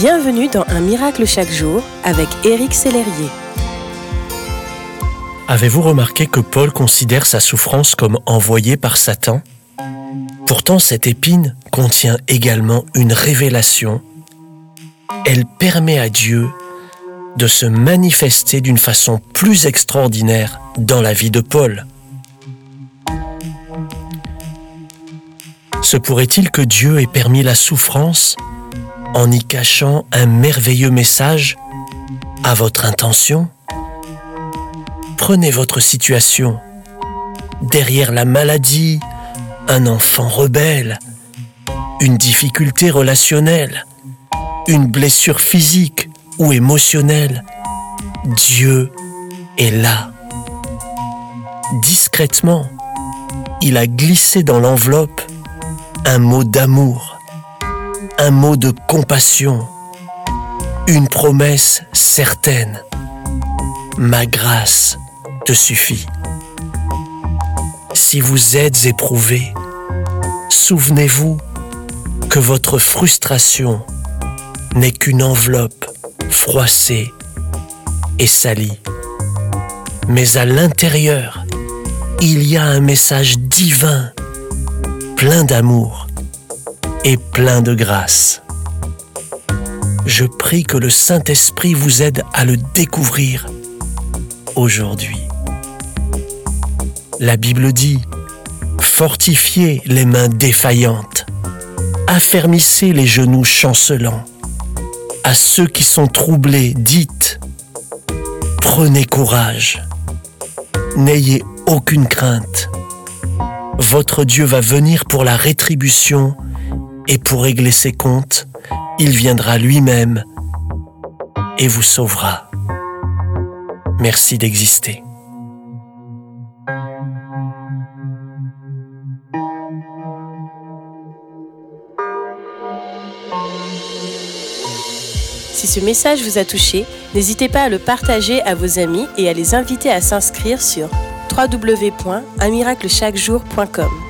Bienvenue dans Un miracle chaque jour avec Éric Sellerier. Avez-vous remarqué que Paul considère sa souffrance comme envoyée par Satan? Pourtant, cette épine contient également une révélation. Elle permet à Dieu de se manifester d'une façon plus extraordinaire dans la vie de Paul. Se pourrait-il que Dieu ait permis la souffrance en y cachant un merveilleux message à votre intention Prenez votre situation. Derrière la maladie, un enfant rebelle, une difficulté relationnelle, une blessure physique ou émotionnelle, Dieu est là. Discrètement, il a glissé dans l'enveloppe un mot d'amour, un mot de compassion, une promesse certaine. Ma grâce te suffit. Si vous êtes éprouvé, souvenez-vous que votre frustration n'est qu'une enveloppe froissée et salie. Mais à l'intérieur, il y a un message divin, plein d'amour et plein de grâce. Je prie que le Saint-Esprit vous aide à le découvrir aujourd'hui. La Bible dit, Fortifiez les mains défaillantes, affermissez les genoux chancelants. À ceux qui sont troublés, dites, Prenez courage, n'ayez aucune crainte. Votre Dieu va venir pour la rétribution et pour régler ses comptes, il viendra lui-même et vous sauvera. Merci d'exister. Si ce message vous a touché, n'hésitez pas à le partager à vos amis et à les inviter à s'inscrire sur www.unmiraclechaquejour.com.